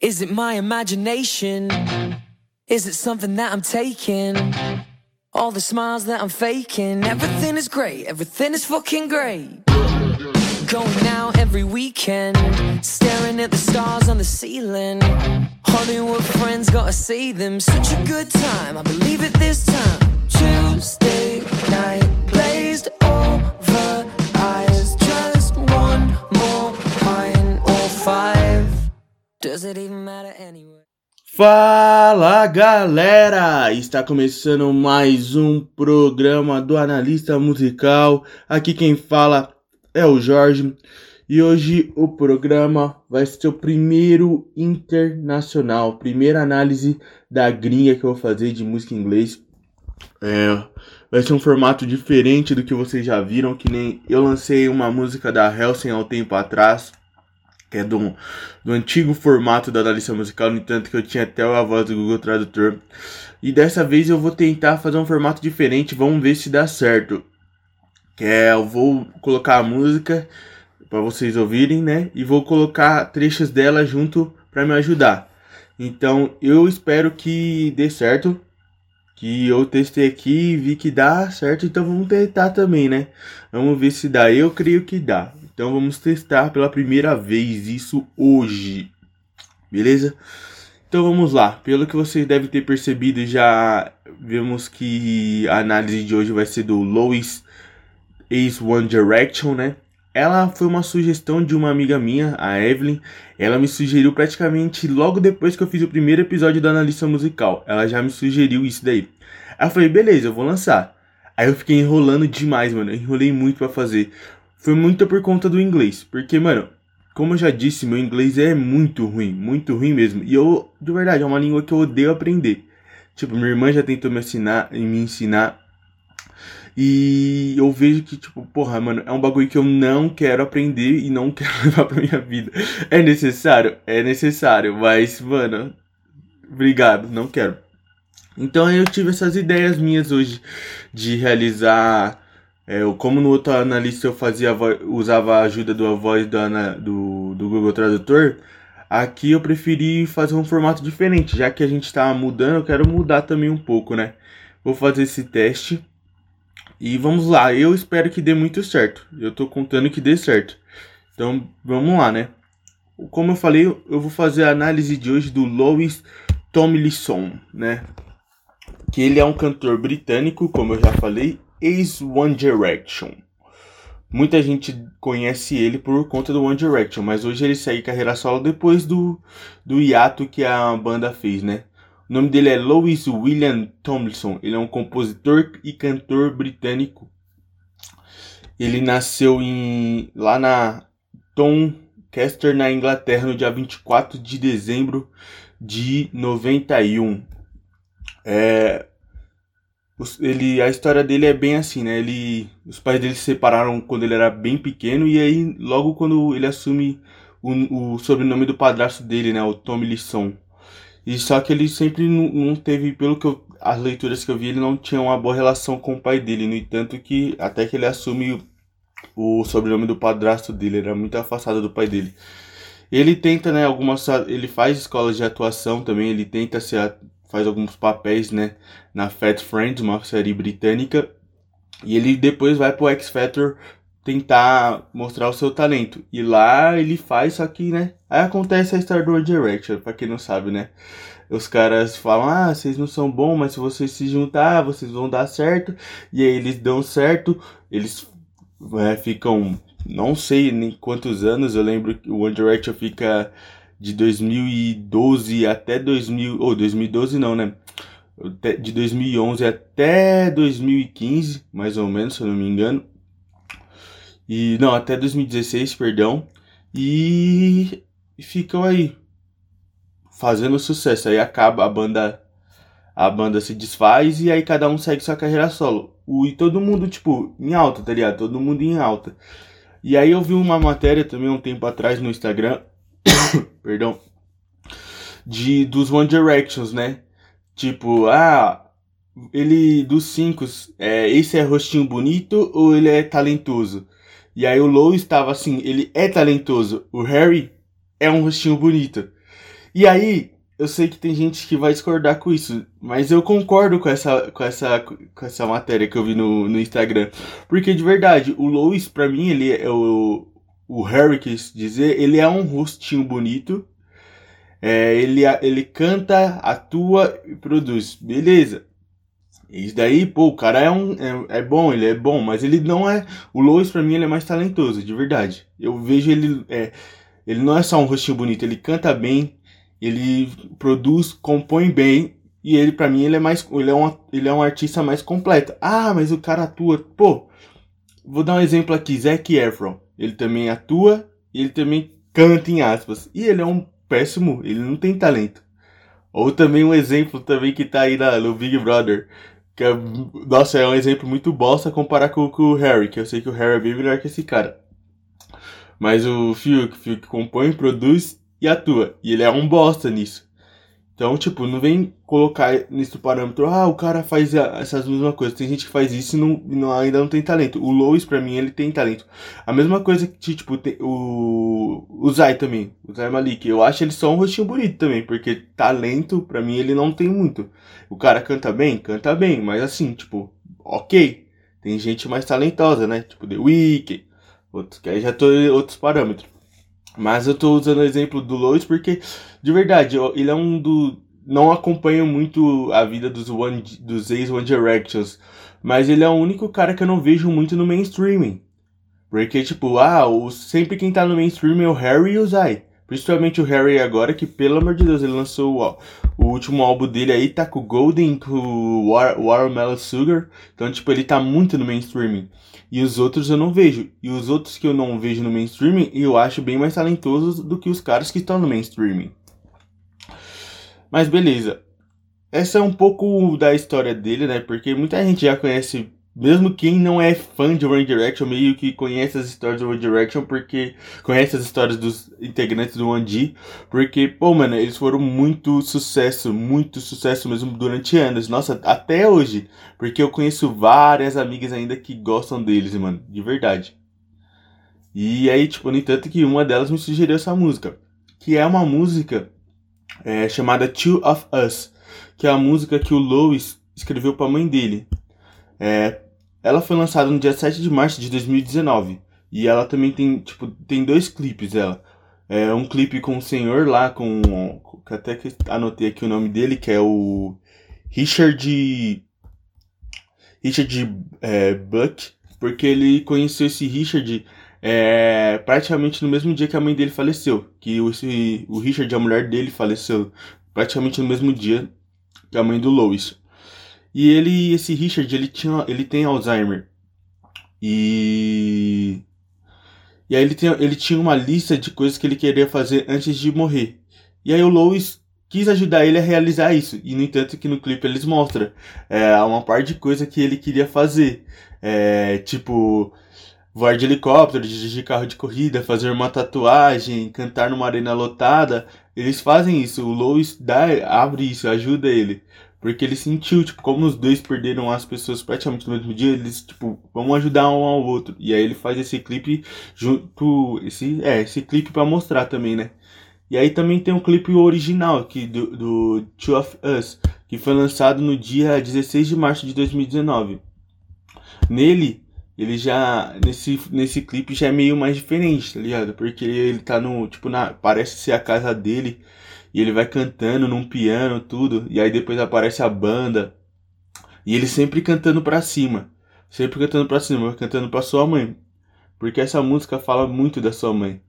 Is it my imagination? Is it something that I'm taking? All the smiles that I'm faking, everything is great, everything is fucking great. Going out every weekend, staring at the stars on the ceiling. Hollywood friends, gotta see them. Such a good time, I believe it this time. Tuesday night, glazed Fala galera! Está começando mais um programa do Analista Musical. Aqui quem fala é o Jorge e hoje o programa vai ser o primeiro internacional, primeira análise da gringa que eu vou fazer de música em inglês. É, vai ser um formato diferente do que vocês já viram, que nem eu lancei uma música da Helsing há um tempo atrás que é do, do antigo formato da analista musical, no entanto que eu tinha até a voz do Google Tradutor. E dessa vez eu vou tentar fazer um formato diferente, vamos ver se dá certo. Que é, eu vou colocar a música para vocês ouvirem, né? E vou colocar trechos dela junto para me ajudar. Então eu espero que dê certo. Que eu testei aqui e vi que dá certo, então vamos tentar também, né? Vamos ver se dá. Eu creio que dá. Então vamos testar pela primeira vez isso hoje. Beleza? Então vamos lá. Pelo que vocês devem ter percebido, já vemos que a análise de hoje vai ser do Lois Ace One Direction, né? Ela foi uma sugestão de uma amiga minha, a Evelyn. Ela me sugeriu praticamente logo depois que eu fiz o primeiro episódio da analista musical. Ela já me sugeriu isso daí. Aí eu falei, beleza, eu vou lançar. Aí eu fiquei enrolando demais, mano. Eu enrolei muito para fazer foi muito por conta do inglês. Porque, mano, como eu já disse, meu inglês é muito ruim, muito ruim mesmo. E eu, de verdade, é uma língua que eu odeio aprender. Tipo, minha irmã já tentou me ensinar, me ensinar. E eu vejo que, tipo, porra, mano, é um bagulho que eu não quero aprender e não quero levar pra minha vida. É necessário? É necessário, mas, mano, obrigado, não quero. Então eu tive essas ideias minhas hoje de realizar eu, como no outro analista eu fazia usava a ajuda da voz do, do, do Google Tradutor, aqui eu preferi fazer um formato diferente. Já que a gente está mudando, eu quero mudar também um pouco, né? Vou fazer esse teste. E vamos lá, eu espero que dê muito certo. Eu tô contando que dê certo. Então vamos lá, né? Como eu falei, eu vou fazer a análise de hoje do Louis Tomlinson, né? Que ele é um cantor britânico, como eu já falei, ex One Direction. Muita gente conhece ele por conta do One Direction, mas hoje ele segue carreira solo depois do, do hiato que a banda fez, né? O nome dele é Louis William Tomlinson. Ele é um compositor e cantor britânico. Ele nasceu em lá na Doncaster, na Inglaterra, no dia 24 de dezembro de 91. É, ele a história dele é bem assim, né? Ele os pais dele se separaram quando ele era bem pequeno e aí logo quando ele assume o, o sobrenome do padrasto dele, né, o Tommy Lisson. E só que ele sempre não, não teve, pelo que eu, as leituras que eu vi, ele não tinha uma boa relação com o pai dele, no entanto que até que ele assume o, o sobrenome do padrasto dele, era muito afastado do pai dele. Ele tenta, né, algumas ele faz escolas de atuação também, ele tenta ser faz alguns papéis, né, na Fat Friends, uma série britânica, e ele depois vai pro X Factor tentar mostrar o seu talento. E lá ele faz, só que, né, aí acontece a história do Direction, pra quem não sabe, né. Os caras falam, ah, vocês não são bons, mas se vocês se juntar, vocês vão dar certo. E aí eles dão certo, eles é, ficam, não sei nem quantos anos, eu lembro que o One Direction fica de 2012 até 2000, ou 2012 não, né? De 2011 até 2015, mais ou menos, se eu não me engano. E não, até 2016, perdão. E ficam aí fazendo sucesso. Aí acaba a banda a banda se desfaz e aí cada um segue sua carreira solo. O, e todo mundo, tipo, em alta, tá ligado? Todo mundo em alta. E aí eu vi uma matéria também um tempo atrás no Instagram perdão, de dos One Directions, né? Tipo, ah, ele dos cinco, é, esse é rostinho bonito ou ele é talentoso? E aí o Low estava assim, ele é talentoso, o Harry é um rostinho bonito. E aí, eu sei que tem gente que vai discordar com isso, mas eu concordo com essa, com essa, com essa matéria que eu vi no, no Instagram. Porque de verdade, o Lois, pra mim, ele é o, o Harry quis dizer, ele é um rostinho bonito. É, ele, ele canta, atua e produz. Beleza. Isso daí, pô, o cara é um. É, é, bom, ele é bom, mas ele não é. O Lois, pra mim, ele é mais talentoso, de verdade. Eu vejo ele. É, ele não é só um rostinho bonito, ele canta bem, ele produz, compõe bem. E ele, pra mim, ele é mais. Ele é, um, ele é um artista mais completo. Ah, mas o cara atua. Pô, vou dar um exemplo aqui, Zac Efron. Ele também atua e ele também canta em aspas. E ele é um péssimo, ele não tem talento. Ou também um exemplo também que tá aí na, no Big Brother. Que é, nossa, é um exemplo muito bosta comparar com, com, o Harry, que eu sei que o Harry é bem melhor que esse cara. Mas o Fiuk, Fiuk compõe, produz e atua. E ele é um bosta nisso. Então, tipo, não vem colocar nesse parâmetro, ah, o cara faz essas mesmas coisas. Tem gente que faz isso e não, não, ainda não tem talento. O Lois, pra mim, ele tem talento. A mesma coisa que, tipo, tem, o, o Zay também, o Zay Malik. Eu acho ele só um rostinho bonito também, porque talento, pra mim, ele não tem muito. O cara canta bem? Canta bem, mas assim, tipo, ok. Tem gente mais talentosa, né? Tipo, The Weeknd, outros, que aí já tô outros parâmetros. Mas eu tô usando o exemplo do Lois porque, de verdade, ele é um do. Não acompanho muito a vida dos, One, dos ex-One Directions. Mas ele é o único cara que eu não vejo muito no mainstreaming. Porque, tipo, ah, o, sempre quem tá no mainstream é o Harry e o Zay. Principalmente o Harry agora, que pelo amor de Deus, ele lançou ó, o último álbum dele aí, tá com o Golden, com o War, Watermelon Sugar. Então, tipo, ele tá muito no mainstreaming. E os outros eu não vejo. E os outros que eu não vejo no mainstream, eu acho bem mais talentosos do que os caras que estão no mainstream. Mas beleza. Essa é um pouco da história dele, né? Porque muita gente já conhece mesmo quem não é fã de One Direction, meio que conhece as histórias do One Direction, porque conhece as histórias dos integrantes do One D, porque, pô, mano, eles foram muito sucesso, muito sucesso mesmo durante anos, nossa, até hoje, porque eu conheço várias amigas ainda que gostam deles, mano, de verdade. E aí, tipo, no entanto que uma delas me sugeriu essa música, que é uma música é, chamada Two of Us, que é a música que o Lois escreveu pra mãe dele. É, ela foi lançada no dia 7 de março de 2019. E ela também tem, tipo, tem dois clipes, ela. É um clipe com o senhor lá, com. Até que anotei aqui o nome dele, que é o Richard. Richard é, Buck. Porque ele conheceu esse Richard é, praticamente no mesmo dia que a mãe dele faleceu. Que o, o Richard, a mulher dele, faleceu praticamente no mesmo dia que a mãe do Lois. E ele, esse Richard, ele tinha, ele tem Alzheimer. E e aí ele, tem, ele tinha uma lista de coisas que ele queria fazer antes de morrer. E aí o Lois quis ajudar ele a realizar isso. E no entanto que no clipe eles mostram é, uma parte de coisa que ele queria fazer. É, tipo, voar de helicóptero, dirigir carro de corrida, fazer uma tatuagem, cantar numa arena lotada. Eles fazem isso. O Lois dá, abre isso, ajuda ele. Porque ele sentiu, tipo, como os dois perderam as pessoas praticamente no mesmo dia, eles, tipo, vamos ajudar um ao outro. E aí ele faz esse clipe junto. Esse, é, esse clipe para mostrar também, né? E aí também tem um clipe original aqui do, do Two of Us, que foi lançado no dia 16 de março de 2019. Nele, ele já. Nesse, nesse clipe já é meio mais diferente, tá ligado? Porque ele tá no. Tipo, na, parece ser a casa dele e ele vai cantando num piano, tudo, e aí depois aparece a banda. E ele sempre cantando pra cima. Sempre cantando pra cima, cantando pra sua mãe. Porque essa música fala muito da sua mãe.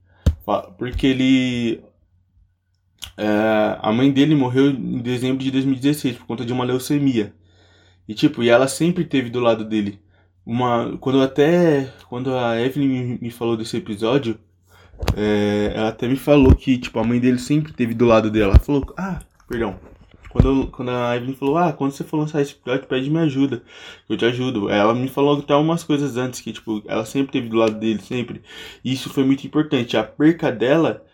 Porque ele. É, a mãe dele morreu em dezembro de 2016 por conta de uma leucemia. E tipo, e ela sempre teve do lado dele. Uma, quando até quando a Evelyn me falou desse episódio, é, ela até me falou que, tipo, a mãe dele sempre teve do lado dela. Ela falou, ah, perdão. Quando, quando a Evelyn falou, ah, quando você for lançar esse episódio, pede me ajuda. Eu te ajudo. Ela me falou até umas coisas antes, que, tipo, ela sempre teve do lado dele, sempre. E isso foi muito importante. A perca dela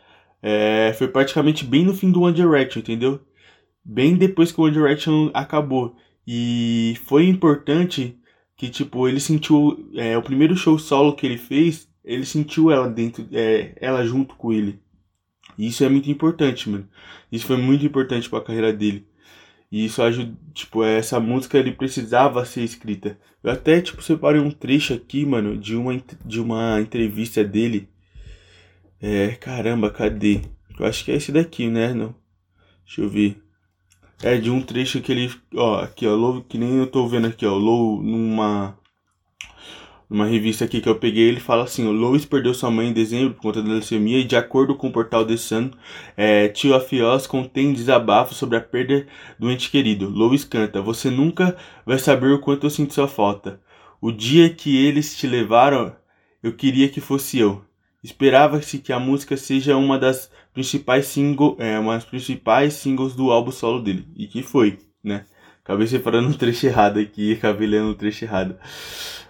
é, foi praticamente bem no fim do One Direction, entendeu? Bem depois que o One Direction acabou. E foi importante que, tipo, ele sentiu. É, o primeiro show solo que ele fez ele sentiu ela dentro, é, ela junto com ele. E isso é muito importante, mano. Isso foi muito importante para a carreira dele. E isso ajuda, tipo, essa música ele precisava ser escrita. Eu até, tipo, separei um trecho aqui, mano, de uma, de uma entrevista dele. É, caramba, cadê? Eu acho que é esse daqui, né? Não. Deixa eu ver. É de um trecho que ele, ó, aqui, ó, Low, que nem eu tô vendo aqui, ó, Low numa numa revista aqui que eu peguei, ele fala assim: o Lois perdeu sua mãe em dezembro por conta da leucemia e, de acordo com o portal The Sun, é, Tio Afios contém desabafo sobre a perda do ente querido. Lois canta: Você nunca vai saber o quanto eu sinto sua falta. O dia que eles te levaram, eu queria que fosse eu. Esperava-se que a música seja uma das principais single, é, uma das principais singles do álbum solo dele. E que foi, né? Acabei separando um trecho errado aqui, acabei lendo um trecho errado.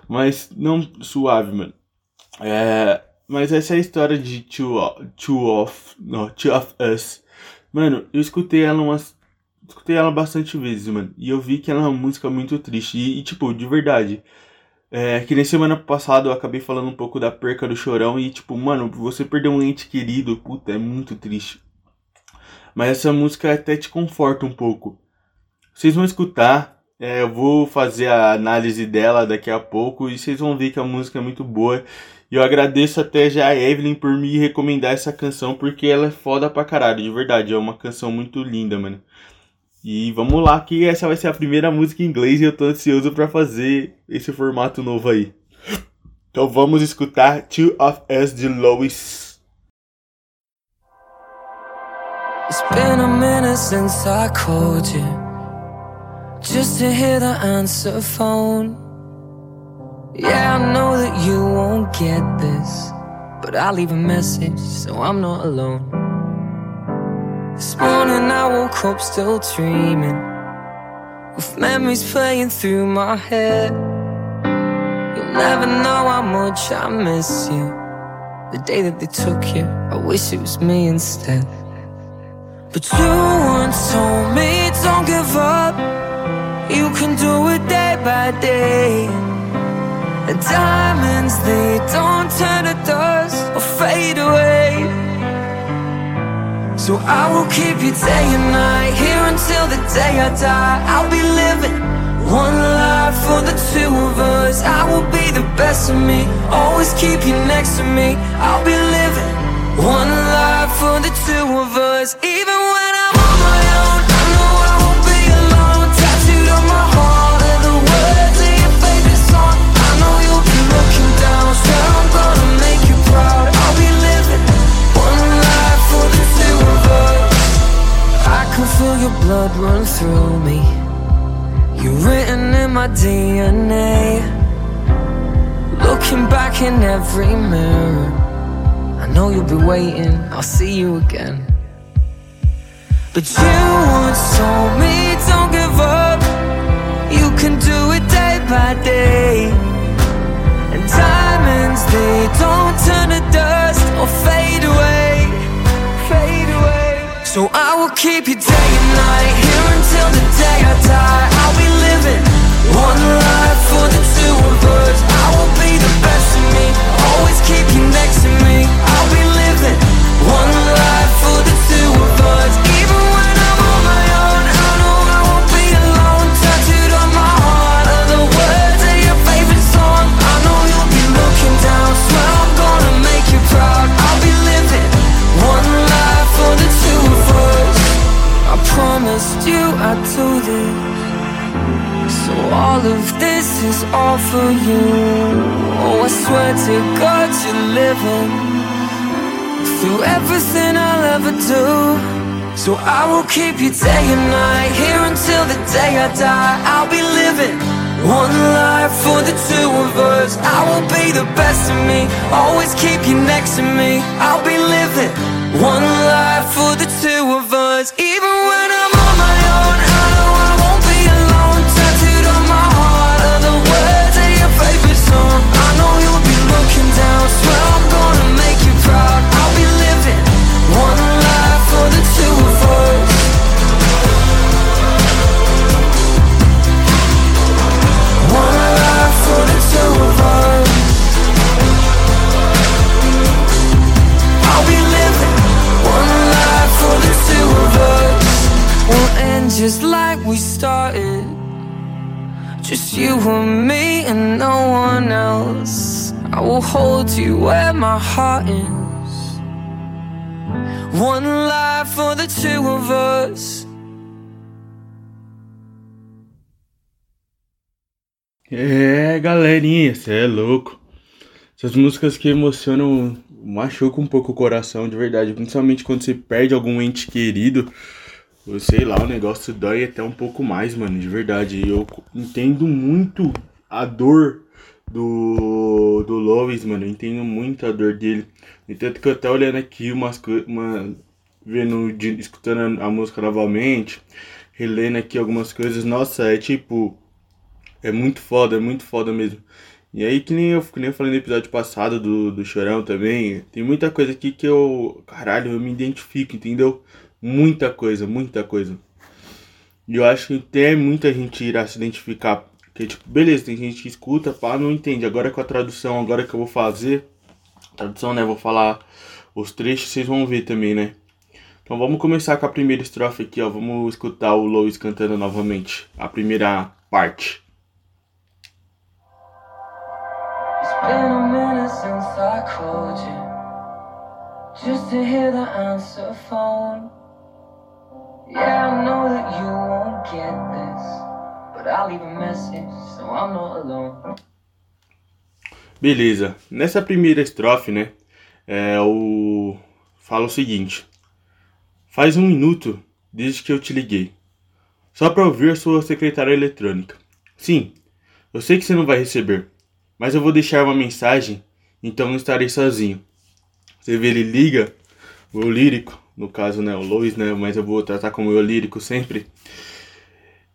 Mas não suave, mano. É, mas essa é a história de Two, two of, no, two of Us. Mano, eu escutei ela umas escutei ela bastante vezes, mano. E eu vi que ela é uma música muito triste. E, e tipo, de verdade. É, que nem semana passada eu acabei falando um pouco da perca do chorão. E, tipo, mano, você perder um ente querido, puta, é muito triste. Mas essa música até te conforta um pouco. Vocês vão escutar. É, eu vou fazer a análise dela daqui a pouco e vocês vão ver que a música é muito boa. E eu agradeço até já a Evelyn por me recomendar essa canção, porque ela é foda pra caralho, de verdade. É uma canção muito linda, mano. E vamos lá, que essa vai ser a primeira música em inglês e eu tô ansioso para fazer esse formato novo aí. Então vamos escutar Two of Us de Lois. It's been a minute since I called you. Just to hear the answer phone Yeah, I know that you won't get this But I'll leave a message so I'm not alone This morning I woke up still dreaming With memories playing through my head. You'll never know how much I miss you. The day that they took you, I wish it was me instead. But you once told me don't give up. You can do it day by day. And diamonds, they don't turn to dust or fade away So I will keep you day and night Here until the day I die. I'll be living one life for the two of us. I will be the best of me Always keep you next to me. I'll be living one life for the two of us Even when your blood run through me. You're written in my DNA Looking back in every mirror I know you'll be waiting, I'll see you again. But you once told me don't give up. You can do it day by day. And diamonds, they don't turn to dust or fade away Fade away So I will keep you day and night Here until the day I die. I'll be living one life for the two of us. I will be the best of me Always keep you next to me. I'll be living one life for the two of us you I'd do this so all of this is all for you. Oh, I swear to God you're living Through everything I'll ever do. So I will keep you day and night Here until the day I die. I'll be living one life for the two of us. I will be the best of me Always keep you next to me. I'll be living one life for the two of us Even Just you and me and no one else. I will hold you where my heart is. One life for the two of us. É, galerinha, você é louco. Essas músicas que emocionam, machucam um pouco o coração, de verdade. Principalmente quando você perde algum ente querido. Ou sei lá, o negócio dói até um pouco mais, mano, de verdade. Eu entendo muito a dor do, do Lois, mano. Eu entendo muito a dor dele. E tanto que eu até olhando aqui umas coisas, uma, vendo, escutando a música novamente, relendo aqui algumas coisas. Nossa, é tipo é muito foda, é muito foda mesmo. E aí, que nem eu, que nem eu falei no episódio passado do, do Chorão também, tem muita coisa aqui que eu. Caralho, eu me identifico, entendeu? Muita coisa, muita coisa. E eu acho que até muita gente irá se identificar. Porque, tipo, beleza, tem gente que escuta, pá, não entende. Agora com a tradução, agora que eu vou fazer. Tradução, né? Vou falar os trechos, vocês vão ver também, né? Então vamos começar com a primeira estrofe aqui, ó. Vamos escutar o Lois cantando novamente. A primeira parte. been Yeah, I know that you won't get this But I'll leave a message so I'm not alone. Beleza, nessa primeira estrofe, né, é, o... fala o seguinte. Faz um minuto desde que eu te liguei Só para ouvir sua secretária eletrônica. Sim, eu sei que você não vai receber mas eu vou deixar uma mensagem, então não estarei sozinho. Você vê, ele liga, o lírico, no caso, né, o Lois, né, mas eu vou tratar como eu lírico sempre.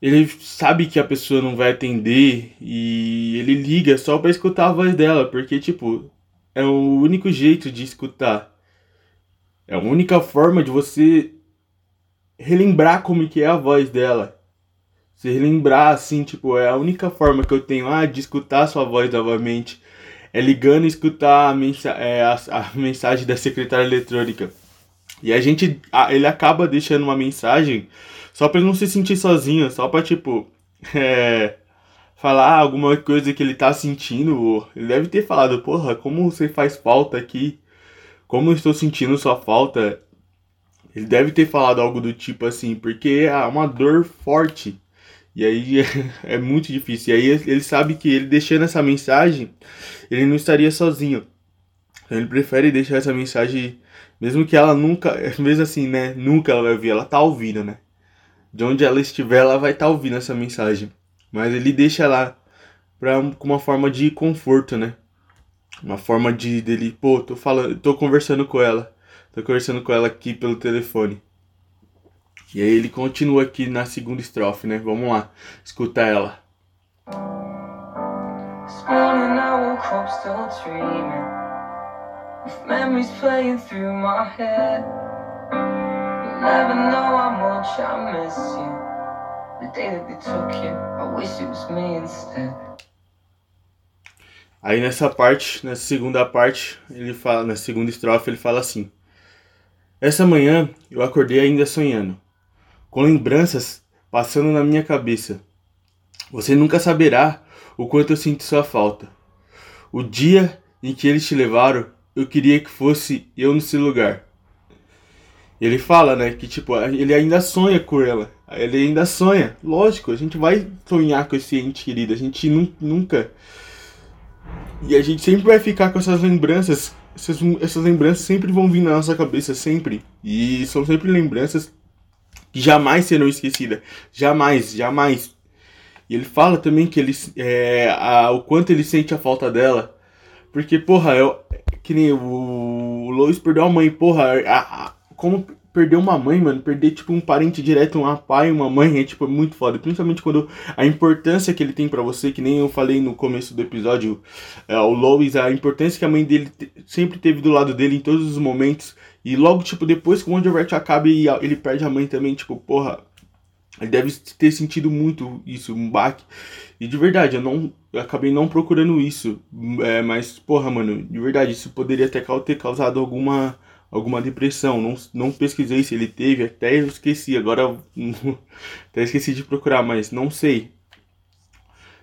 Ele sabe que a pessoa não vai atender e ele liga só para escutar a voz dela, porque, tipo, é o único jeito de escutar. É a única forma de você relembrar como que é a voz dela se relembrar, assim, tipo, é a única forma que eu tenho ah, de escutar sua voz novamente. É ligando e escutar a, mensa é, a, a mensagem da secretária eletrônica. E a gente, ele acaba deixando uma mensagem só pra não se sentir sozinho, só pra, tipo, é, falar alguma coisa que ele tá sentindo. Ele deve ter falado, porra, como você faz falta aqui, como eu estou sentindo sua falta. Ele deve ter falado algo do tipo assim, porque é uma dor forte. E aí é, muito difícil. E aí ele sabe que ele deixando essa mensagem, ele não estaria sozinho. Então ele prefere deixar essa mensagem, mesmo que ela nunca, mesmo assim, né? Nunca ela vai ouvir, ela tá ouvindo, né? De onde ela estiver, ela vai estar tá ouvindo essa mensagem. Mas ele deixa lá pra, com uma forma de conforto, né? Uma forma de dele, pô, tô falando, tô conversando com ela. Tô conversando com ela aqui pelo telefone. E aí ele continua aqui na segunda estrofe, né? Vamos lá, escuta ela. This memories playing through my head You'll never know how much I miss you The day that they took you, I wish it was me instead Aí nessa parte, nessa segunda parte, ele fala, na segunda estrofe ele fala assim: Essa manhã eu acordei ainda sonhando com lembranças passando na minha cabeça. Você nunca saberá o quanto eu sinto sua falta. O dia em que eles te levaram, eu queria que fosse eu nesse lugar. Ele fala, né, que tipo, ele ainda sonha com ela. Ele ainda sonha. Lógico, a gente vai sonhar com esse ente querido. A gente nunca. E a gente sempre vai ficar com essas lembranças. Essas, essas lembranças sempre vão vir na nossa cabeça, sempre. E são sempre lembranças que jamais serão esquecidas. Jamais, jamais. E ele fala também que ele, é, a, o quanto ele sente a falta dela. Porque, porra, eu, que nem o, o Lois perdeu a mãe, porra, a, a, como perder uma mãe, mano, perder tipo um parente direto, um pai, uma mãe, é tipo muito foda. Principalmente quando a importância que ele tem para você, que nem eu falei no começo do episódio, é, o Lois, a importância que a mãe dele sempre teve do lado dele em todos os momentos. E logo, tipo, depois que o Direct acaba e ele perde a mãe também, tipo, porra. Ele deve ter sentido muito isso, um baque. E de verdade, eu não. Eu acabei não procurando isso. É, mas, porra, mano, de verdade, isso poderia até ter causado alguma alguma depressão. Não, não pesquisei se ele teve, até eu esqueci. Agora até esqueci de procurar, mas não sei.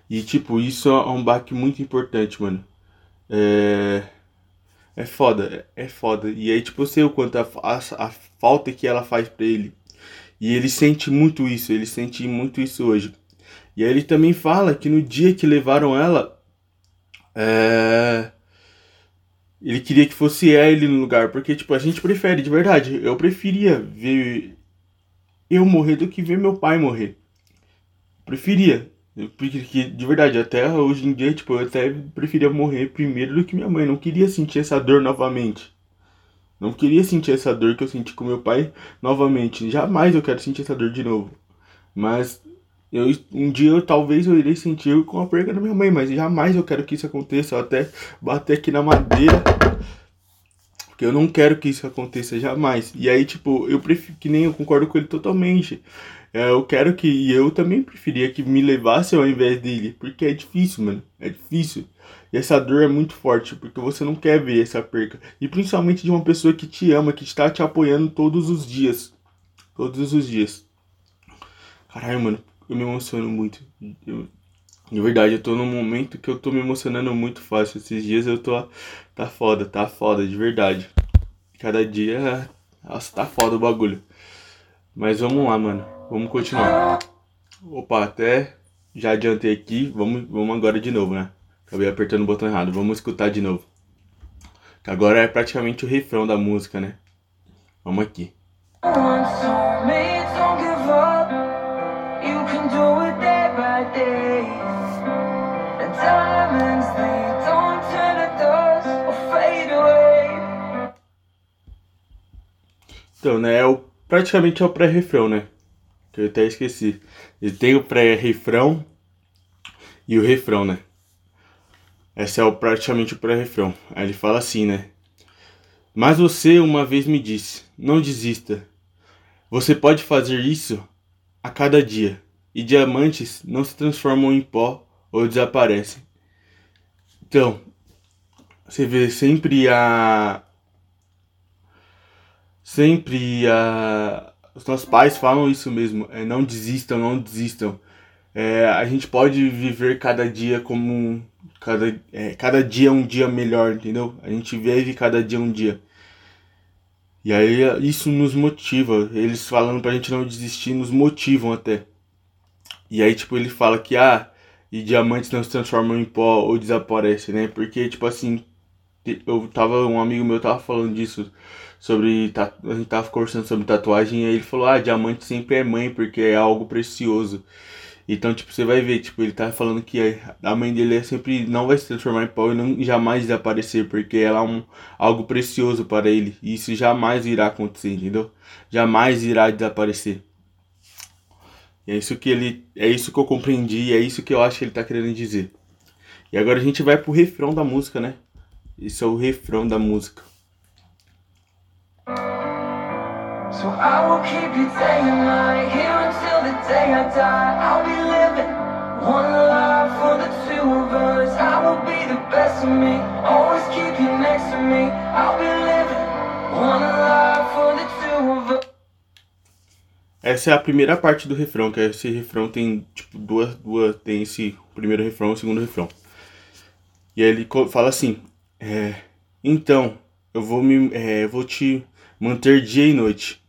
E tipo, isso é um baque muito importante, mano. É. É foda, é foda. E aí, tipo, eu sei o quanto a, a, a falta que ela faz pra ele. E ele sente muito isso, ele sente muito isso hoje. E aí ele também fala que no dia que levaram ela, é... ele queria que fosse ele no lugar, porque tipo, a gente prefere, de verdade, eu preferia ver eu morrer do que ver meu pai morrer. Preferia. Porque, de verdade, até hoje em dia, tipo, eu até preferia morrer primeiro do que minha mãe. Não queria sentir essa dor novamente. Não queria sentir essa dor que eu senti com meu pai novamente. Jamais eu quero sentir essa dor de novo. Mas eu, um dia eu, talvez eu irei sentir com a perda da minha mãe, mas jamais eu quero que isso aconteça. Eu até bater aqui na madeira. Porque eu não quero que isso aconteça jamais. E aí, tipo, eu prefiro que nem eu concordo com ele totalmente. É, eu quero que. E eu também preferia que me levasse ao invés dele. Porque é difícil, mano. É difícil. E essa dor é muito forte, porque você não quer ver essa perca. E principalmente de uma pessoa que te ama, que está te apoiando todos os dias. Todos os dias. Caralho, mano, eu me emociono muito. Eu, de verdade, eu tô num momento que eu tô me emocionando muito fácil. Esses dias eu tô. Tá foda, tá foda, de verdade. Cada dia. Nossa, tá foda o bagulho. Mas vamos lá, mano. Vamos continuar. Opa, até já adiantei aqui. Vamos, vamos agora de novo, né? Acabei apertando o botão errado. Vamos escutar de novo. Que agora é praticamente o refrão da música, né? Vamos aqui. Então, né, é o, praticamente é o pré-refrão, né? Que eu até esqueci. Ele tem o pré-refrão e o refrão, né? Esse é o, praticamente o pré-refrão. Aí ele fala assim, né? Mas você uma vez me disse: não desista. Você pode fazer isso a cada dia. E diamantes não se transformam em pó ou desaparecem. Então, você vê sempre a sempre a. Os nossos pais falam isso mesmo, é, não desistam, não desistam. É, a gente pode viver cada dia como um, cada, é, cada dia um dia melhor, entendeu? A gente vive cada dia um dia. E aí isso nos motiva. Eles falando pra gente não desistir nos motivam até. E aí, tipo, ele fala que, ah, e diamantes não se transformam em pó ou desaparecem, né? Porque, tipo assim, eu tava, um amigo meu tava falando disso sobre. A gente tava conversando sobre tatuagem e aí ele falou: Ah, diamante sempre é mãe porque é algo precioso. Então, tipo, você vai ver, tipo, ele tá falando que a mãe dele é sempre não vai se transformar em pó e não jamais desaparecer, porque ela é um, algo precioso para ele. E isso jamais irá acontecer, entendeu? Jamais irá desaparecer. E é isso que ele. É isso que eu compreendi, é isso que eu acho que ele tá querendo dizer. E agora a gente vai pro refrão da música, né? Esse é o refrão da música. So I will keep you day and night Here until the day I die I'll be living one life for the two of us I will be the best of me Always keep you next to me I'll be living one life for the two of us essa é a primeira parte do refrão, que esse refrão tem tipo duas, duas tem esse primeiro refrão e o segundo refrão. E aí ele fala assim: é, então eu vou me, é, vou te manter dia e noite.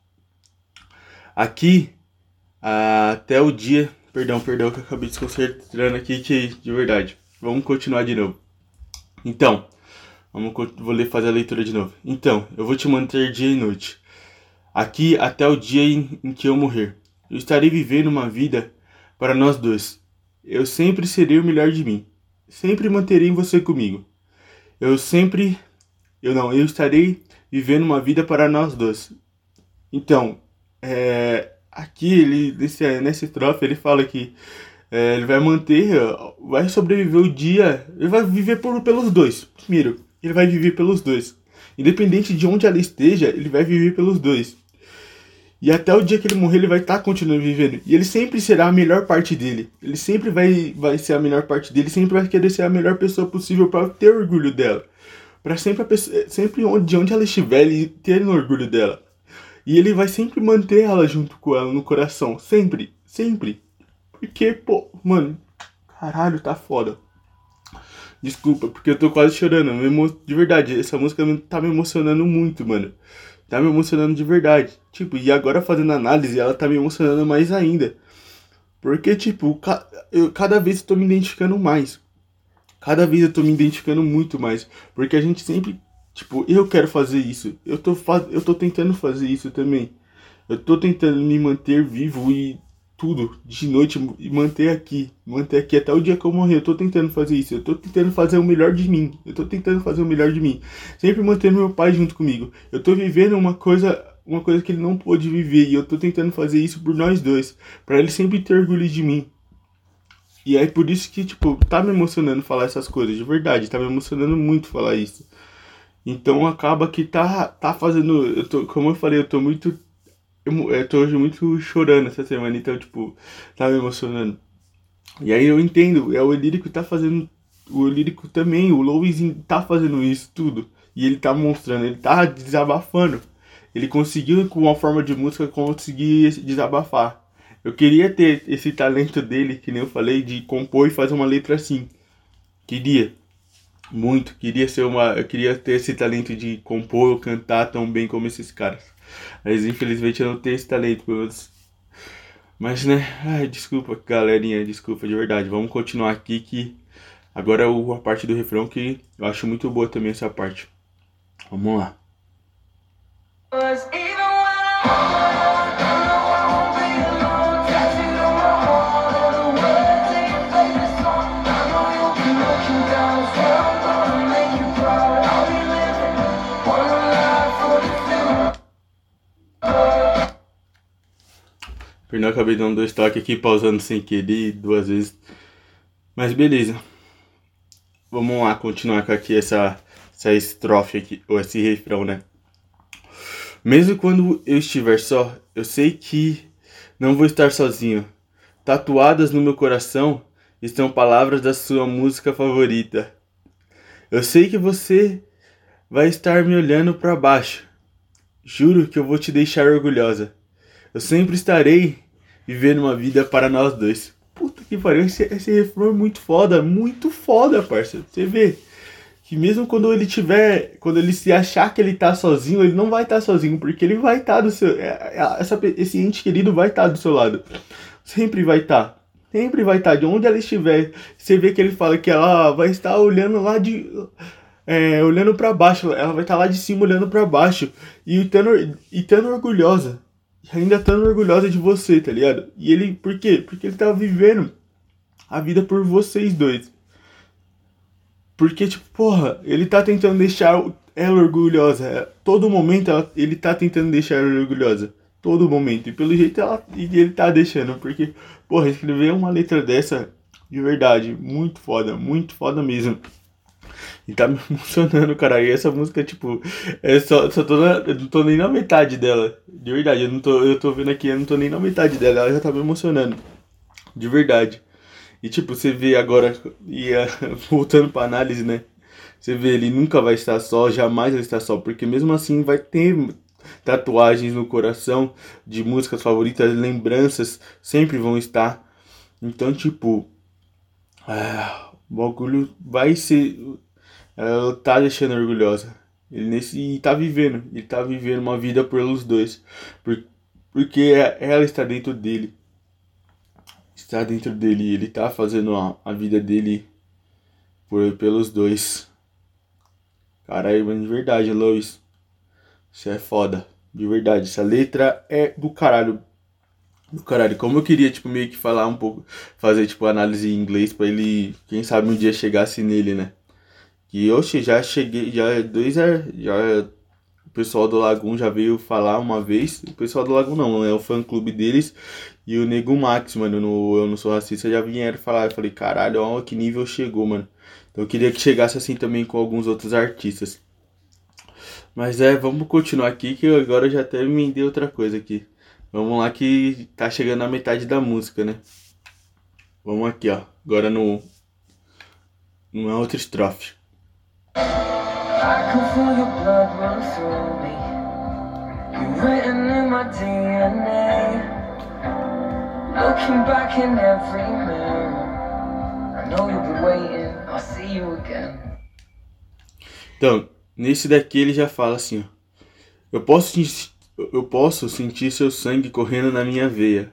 Aqui, até o dia. Perdão, perdão, que eu acabei desconcentrando aqui, que de verdade. Vamos continuar de novo. Então, vamos, vou ler, fazer a leitura de novo. Então, eu vou te manter dia e noite. Aqui até o dia em, em que eu morrer. Eu estarei vivendo uma vida para nós dois. Eu sempre serei o melhor de mim. Sempre manterei você comigo. Eu sempre. Eu não, eu estarei vivendo uma vida para nós dois. Então, é, aqui ele nesse nesse estrofe ele fala que é, ele vai manter, vai sobreviver o dia, ele vai viver por, pelos dois. Primeiro, ele vai viver pelos dois. Independente de onde ela esteja, ele vai viver pelos dois. E até o dia que ele morrer, ele vai estar tá continuando vivendo. E ele sempre será a melhor parte dele. Ele sempre vai, vai ser a melhor parte dele, sempre vai querer ser a melhor pessoa possível para ter orgulho dela. Pra sempre, a pessoa, sempre onde, de onde ela estiver, ele ter orgulho dela. E ele vai sempre manter ela junto com ela no coração. Sempre, sempre. Porque, pô, mano, caralho, tá foda. Desculpa, porque eu tô quase chorando. De verdade, essa música tá me emocionando muito, mano. Tá me emocionando de verdade. Tipo, e agora fazendo análise, ela tá me emocionando mais ainda. Porque, tipo, eu, cada vez eu tô me identificando mais. Cada vez eu tô me identificando muito mais. Porque a gente sempre, tipo, eu quero fazer isso. Eu tô, faz... eu tô tentando fazer isso também. Eu tô tentando me manter vivo e tudo de noite e manter aqui, manter aqui até o dia que eu morrer. Eu tô tentando fazer isso. Eu tô tentando fazer o melhor de mim. Eu tô tentando fazer o melhor de mim. Sempre mantendo meu pai junto comigo. Eu tô vivendo uma coisa uma coisa que ele não pôde viver e eu tô tentando fazer isso por nós dois, para ele sempre ter orgulho de mim. E é por isso que, tipo, tá me emocionando falar essas coisas, de verdade, tá me emocionando muito falar isso. Então acaba que tá, tá fazendo. Eu tô, como eu falei, eu tô muito. Eu, eu tô hoje muito chorando essa semana, então, tipo, tá me emocionando. E aí eu entendo, é o lírico tá fazendo. O lírico também, o Louis tá fazendo isso tudo. E ele tá mostrando, ele tá desabafando. Ele conseguiu, com uma forma de música, conseguir desabafar. Eu queria ter esse talento dele, que nem eu falei, de compor e fazer uma letra assim. Queria. Muito. Queria ser uma. Eu queria ter esse talento de compor ou cantar tão bem como esses caras. Mas infelizmente eu não tenho esse talento. Mas, né. Ai, desculpa, galerinha. Desculpa, de verdade. Vamos continuar aqui que. Agora a parte do refrão que eu acho muito boa também essa parte. Vamos lá. Perdão, acabei dando dois toques aqui, pausando sem querer duas vezes. Mas beleza. Vamos lá continuar com aqui essa, essa estrofe aqui, ou esse refrão, né? Mesmo quando eu estiver só, eu sei que não vou estar sozinho. Tatuadas no meu coração estão palavras da sua música favorita. Eu sei que você vai estar me olhando para baixo. Juro que eu vou te deixar orgulhosa. Eu sempre estarei vivendo uma vida para nós dois. Puta que pariu, esse, esse refrão é muito foda, muito foda, parceiro. Você vê que mesmo quando ele tiver, quando ele se achar que ele tá sozinho, ele não vai estar tá sozinho, porque ele vai estar tá do seu, é, é, essa, esse ente querido vai estar tá do seu lado. Sempre vai estar. Tá. Sempre vai estar. De onde ela estiver, você vê que ele fala que ela vai estar olhando lá de. É, olhando para baixo, ela vai estar lá de cima olhando para baixo e tendo, e tendo orgulhosa ainda estando orgulhosa de você, tá ligado? E ele, por quê? Porque ele tá vivendo a vida por vocês dois. Porque, tipo, porra, ele tá tentando deixar ela orgulhosa. Todo momento ela, ele tá tentando deixar ela orgulhosa. Todo momento. E pelo jeito ela, ele tá deixando. Porque, porra, escrever uma letra dessa, de verdade, muito foda, muito foda mesmo. E tá me emocionando, cara. E essa música, tipo, é só, só tô na, eu não tô nem na metade dela. De verdade, eu não tô, eu tô vendo aqui, eu não tô nem na metade dela. Ela já tá me emocionando. De verdade. E tipo, você vê agora, e, uh, voltando pra análise, né? Você vê, ele nunca vai estar só, jamais vai estar só, porque mesmo assim vai ter tatuagens no coração de músicas favoritas, lembranças sempre vão estar. Então, tipo, ah, o bagulho vai ser ela tá deixando orgulhosa. Ele nesse e tá vivendo, ele tá vivendo uma vida pelos dois, por, porque ela está dentro dele. Está dentro dele, ele tá fazendo a, a vida dele por pelos dois. Caralho, de verdade, Lois. Isso é foda. De verdade, essa letra é do caralho. Do caralho. Como eu queria, tipo, meio que falar um pouco. Fazer, tipo, análise em inglês pra ele, quem sabe um dia chegasse nele, né? Que eu já cheguei, já dois já o pessoal do Lagoon já veio falar uma vez, o pessoal do Lagoon não, é o fã clube deles e o Nego Max, mano, no Eu Não Sou Racista já vieram falar, eu falei, caralho, ó que nível chegou, mano. Então eu queria que chegasse assim também com alguns outros artistas. Mas é, vamos continuar aqui que agora já até me deu outra coisa aqui. Vamos lá que tá chegando na metade da música, né? Vamos aqui, ó. Agora no numa outra estrofe. I can feel your blood run through me. You're written in my DNA. Looking back in every mirror. I know waiting. I'll see you again. Então, nesse daqui ele já fala assim, ó. Eu posso, eu posso sentir seu sangue correndo na minha veia.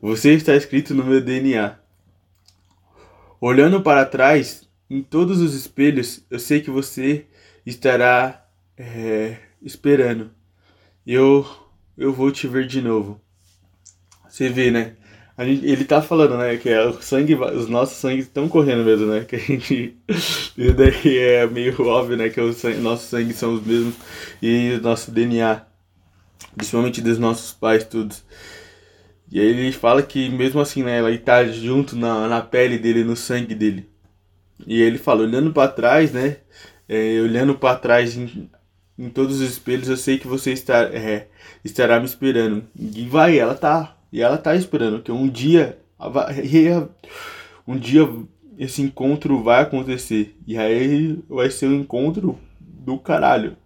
Você está escrito no meu DNA. Olhando para trás, em todos os espelhos, eu sei que você estará é, esperando. Eu, eu vou te ver de novo. Você vê, né? Gente, ele tá falando, né, que é, o sangue, os nossos sangues estão correndo mesmo, né? Que a gente. Isso daí é meio óbvio, né? Que os sangue, nossos sangues são os mesmos e o nosso DNA, principalmente dos nossos pais, todos. E aí ele fala que mesmo assim, né, ela tá junto na, na pele dele, no sangue dele. E ele fala, olhando para trás, né? É, olhando para trás em, em, todos os espelhos, eu sei que você está, é, estará me esperando. E vai, ela tá. E ela tá esperando que um dia um dia esse encontro vai acontecer. E aí vai ser um encontro do caralho.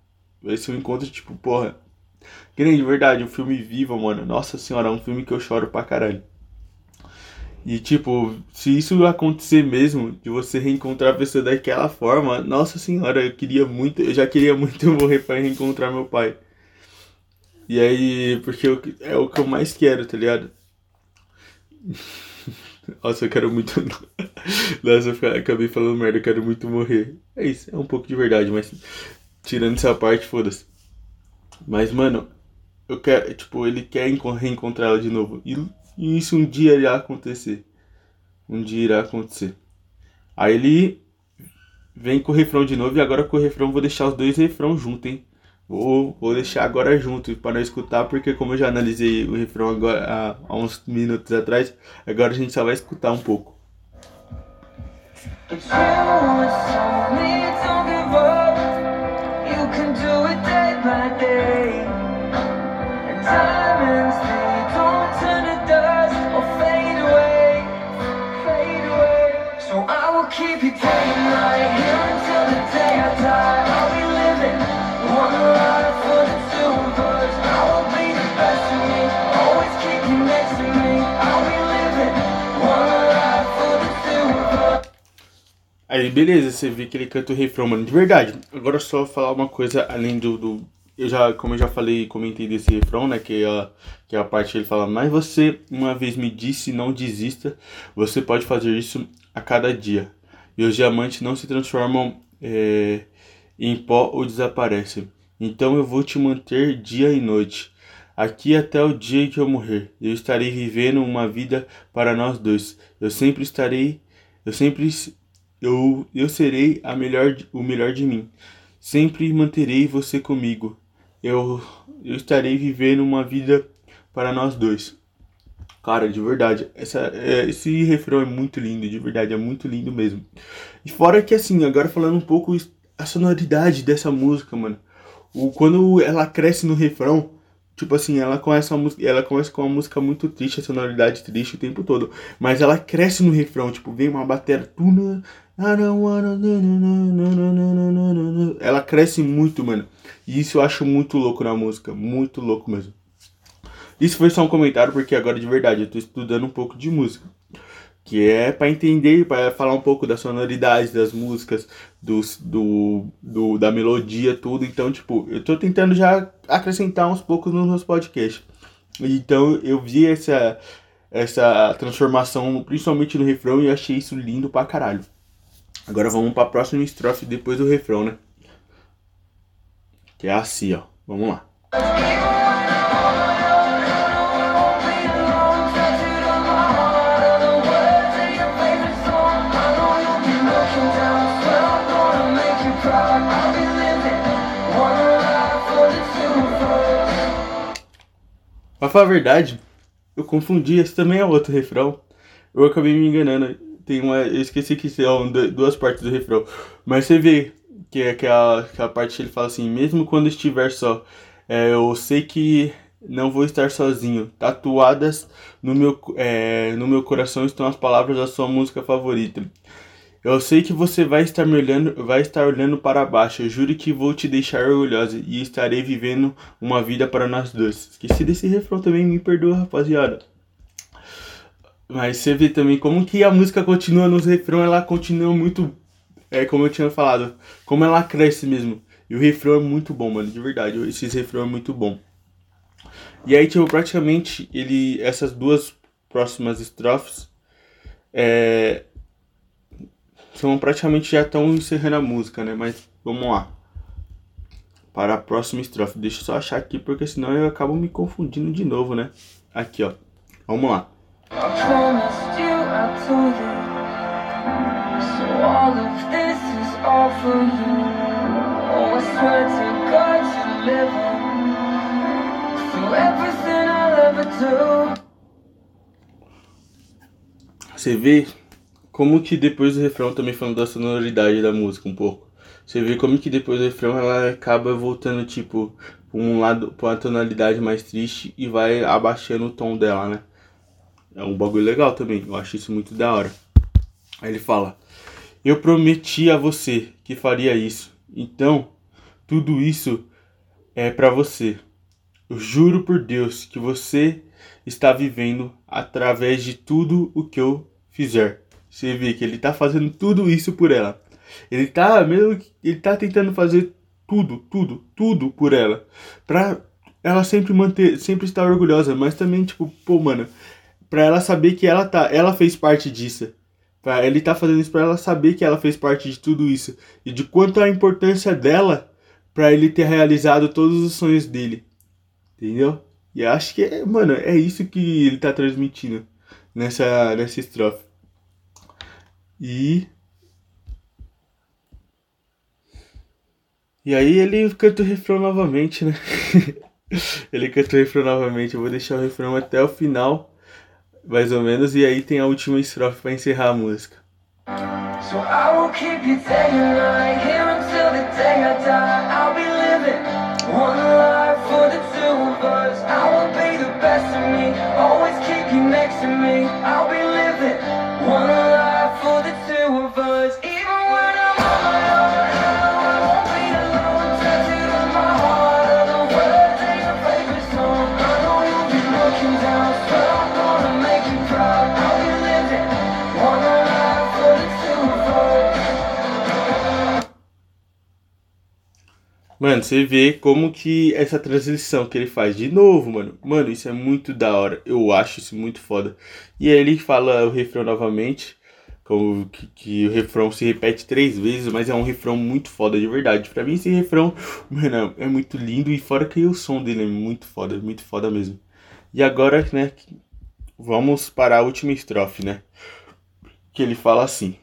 Vai ser um encontro tipo, porra. Que nem de verdade, um filme vivo, mano. Nossa senhora, é um filme que eu choro pra caralho. E tipo, se isso acontecer mesmo, de você reencontrar a pessoa daquela forma, nossa senhora, eu queria muito, eu já queria muito morrer para reencontrar meu pai. E aí, porque eu, é o que eu mais quero, tá ligado? Nossa, eu quero muito. Nossa, eu acabei falando merda, eu quero muito morrer. É isso, é um pouco de verdade, mas tirando essa parte, foda-se. Mas, mano, eu quero, tipo, ele quer reencontrar ela de novo. E e isso um dia irá acontecer. Um dia irá acontecer. Aí ele vem com o refrão de novo e agora com o refrão vou deixar os dois refrão juntos, hein? Vou, vou deixar agora junto para não escutar, porque como eu já analisei o refrão agora há, uns minutos atrás, agora a gente só vai escutar um pouco. Aí, beleza, você vê que ele canta o refrão, mano. De verdade. Agora só falar uma coisa além do. do eu já, como eu já falei, comentei desse refrão, né? Que é que é a parte que ele fala, mas você uma vez me disse, não desista. Você pode fazer isso a cada dia. E os diamantes não se transformam é, em pó ou desaparecem. Então eu vou te manter dia e noite. Aqui até o dia que eu morrer. Eu estarei vivendo uma vida para nós dois. Eu sempre estarei. Eu sempre eu, eu serei a melhor, o melhor de mim. Sempre manterei você comigo. Eu, eu estarei vivendo uma vida para nós dois. Cara, de verdade, essa, é, esse refrão é muito lindo, de verdade, é muito lindo mesmo. E fora que assim, agora falando um pouco a sonoridade dessa música, mano. O, quando ela cresce no refrão, Tipo assim, ela começa, música, ela começa com uma música muito triste, a sonoridade triste o tempo todo. Mas ela cresce no refrão, tipo, vem uma bateria. Ela cresce muito, mano. E isso eu acho muito louco na música. Muito louco mesmo. Isso foi só um comentário, porque agora de verdade eu tô estudando um pouco de música que é para entender, para falar um pouco da sonoridade das músicas, dos, do, do, da melodia, tudo. Então, tipo, eu tô tentando já acrescentar uns poucos nos meus podcasts. Então, eu vi essa, essa transformação, principalmente no refrão, e achei isso lindo pra caralho. Agora vamos pra próxima estrofe depois do refrão, né? Que é assim, ó. Vamos lá. Pra falar a verdade, eu confundi, esse também é outro refrão. Eu acabei me enganando. Tem uma. Eu esqueci que são duas partes do refrão. Mas você vê que é aquela, aquela parte que ele fala assim, mesmo quando estiver só, é, eu sei que não vou estar sozinho. Tatuadas no meu, é, no meu coração estão as palavras da sua música favorita. Eu sei que você vai estar me olhando, vai estar olhando para baixo. Eu juro que vou te deixar orgulhosa e estarei vivendo uma vida para nós dois. Esqueci desse refrão também, me perdoa, rapaziada. Mas você vê também como que a música continua nos refrão, ela continua muito é como eu tinha falado, como ela cresce mesmo. E o refrão é muito bom, mano, de verdade. Esse refrão é muito bom. E aí, tipo, praticamente, ele. Essas duas próximas estrofes é, são praticamente já estão encerrando a música, né? Mas vamos lá. Para a próxima estrofe. Deixa eu só achar aqui, porque senão eu acabo me confundindo de novo, né? Aqui, ó. Vamos lá. Você vê como que depois do refrão também falando da sonoridade da música um pouco. Você vê como que depois do refrão ela acaba voltando tipo um lado, pra uma tonalidade mais triste e vai abaixando o tom dela, né? É um bagulho legal também. Eu acho isso muito da hora. Aí ele fala: Eu prometi a você que faria isso. Então, tudo isso é para você. Eu juro por Deus que você está vivendo através de tudo o que eu fizer. Você vê que ele tá fazendo tudo isso por ela. Ele tá mesmo ele tá tentando fazer tudo, tudo, tudo por ela, pra ela sempre manter, sempre estar orgulhosa, mas também tipo, pô, mano, pra ela saber que ela tá, ela fez parte disso. Ele tá fazendo isso pra ela saber que ela fez parte de tudo isso e de quanto a importância dela para ele ter realizado todos os sonhos dele. Entendeu? E acho que, é, mano, é isso que ele tá transmitindo nessa, nessa estrofe. E. E aí ele canta o refrão novamente, né? ele canta o refrão novamente. Eu vou deixar o refrão até o final, mais ou menos, e aí tem a última estrofe para encerrar a música. So I will keep you day and night, here until the day I die. I'll be living one life for the two of us. I will be the best of me, always keep you next to me. I'll Mano, você vê como que essa transição que ele faz de novo, mano. Mano, isso é muito da hora. Eu acho isso muito foda. E aí ele fala o refrão novamente. Como que, que, o refrão se repete três vezes, mas é um refrão muito foda de verdade. Pra mim esse refrão, mano, é muito lindo e fora que o som dele é muito foda, muito foda mesmo. E agora, né, vamos para a última estrofe, né? Que ele fala assim.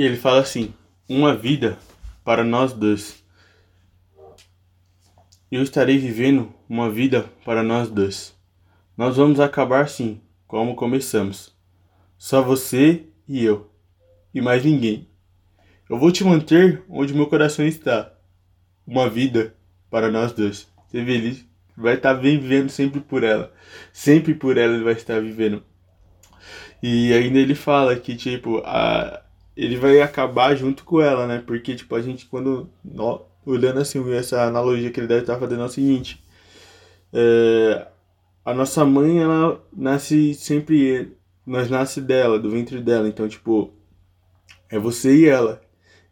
E ele fala assim: uma vida para nós dois. Eu estarei vivendo uma vida para nós dois. Nós vamos acabar sim, como começamos. Só você e eu, e mais ninguém. Eu vou te manter onde meu coração está uma vida para nós dois. Você vê, ele vai estar tá vivendo sempre por ela. Sempre por ela ele vai estar vivendo. E ainda ele fala que, tipo, a, ele vai acabar junto com ela, né? Porque, tipo, a gente, quando. Ó, olhando assim, essa analogia que ele deve estar fazendo é o seguinte: é, a nossa mãe, ela nasce sempre. Nós nasce dela, do ventre dela. Então, tipo, é você e ela.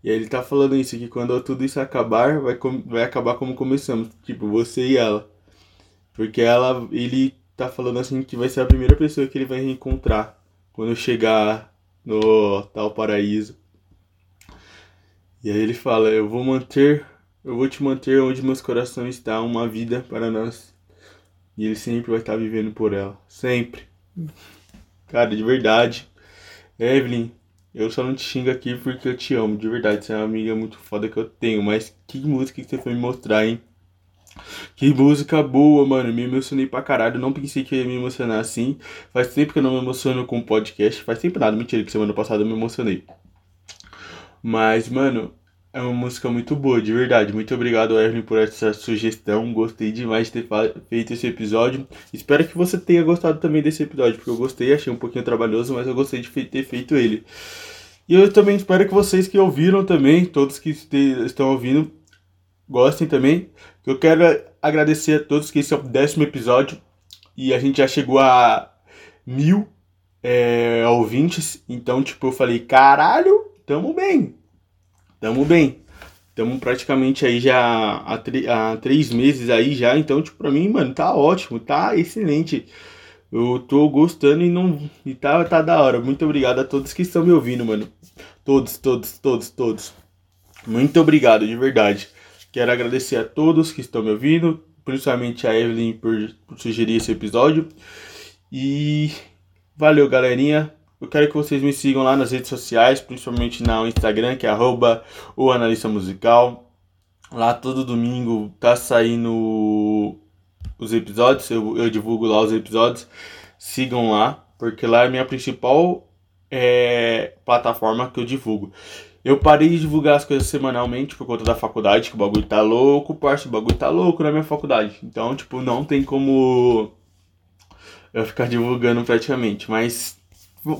E aí ele tá falando isso, que quando tudo isso acabar, vai, vai acabar como começamos, tipo, você e ela. Porque ela, ele tá falando assim que vai ser a primeira pessoa que ele vai reencontrar quando chegar no tal paraíso. E aí ele fala, eu vou manter, eu vou te manter onde meus corações estão, uma vida para nós. E ele sempre vai estar vivendo por ela, sempre. Cara, de verdade. Evelyn, eu só não te xingo aqui porque eu te amo, de verdade. Você é uma amiga muito foda que eu tenho. Mas que música que você foi me mostrar, hein? Que música boa, mano. Me emocionei pra caralho. Não pensei que ia me emocionar assim. Faz tempo que eu não me emociono com podcast. Faz tempo nada. Mentira, que semana passada eu me emocionei. Mas, mano, é uma música muito boa, de verdade. Muito obrigado, Evelyn, por essa sugestão. Gostei demais de ter feito esse episódio. Espero que você tenha gostado também desse episódio, porque eu gostei, achei um pouquinho trabalhoso, mas eu gostei de ter feito ele. E eu também espero que vocês que ouviram também, todos que estão ouvindo, gostem também. Eu quero agradecer a todos que esse é o décimo episódio e a gente já chegou a mil é, ouvintes. Então, tipo, eu falei, caralho, tamo bem, tamo bem. Tamo praticamente aí já há, há três meses aí já. Então, tipo, pra mim, mano, tá ótimo, tá excelente. Eu tô gostando e não. E tá, tá da hora. Muito obrigado a todos que estão me ouvindo, mano. Todos, todos, todos, todos. Muito obrigado, de verdade. Quero agradecer a todos que estão me ouvindo, principalmente a Evelyn por, por sugerir esse episódio. E valeu, galerinha. Eu quero que vocês me sigam lá nas redes sociais, principalmente no Instagram, que é arroba o analista musical. Lá todo domingo tá saindo os episódios, eu, eu divulgo lá os episódios. Sigam lá, porque lá é a minha principal é, plataforma que eu divulgo. Eu parei de divulgar as coisas semanalmente por conta da faculdade, que o bagulho tá louco, parça, o bagulho tá louco na minha faculdade. Então, tipo, não tem como eu ficar divulgando praticamente. Mas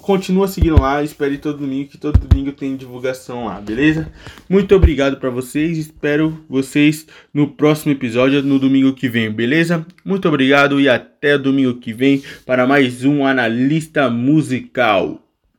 continua seguindo lá, espere todo domingo, que todo domingo tem divulgação lá, beleza? Muito obrigado para vocês, espero vocês no próximo episódio, no domingo que vem, beleza? Muito obrigado e até domingo que vem para mais um analista musical.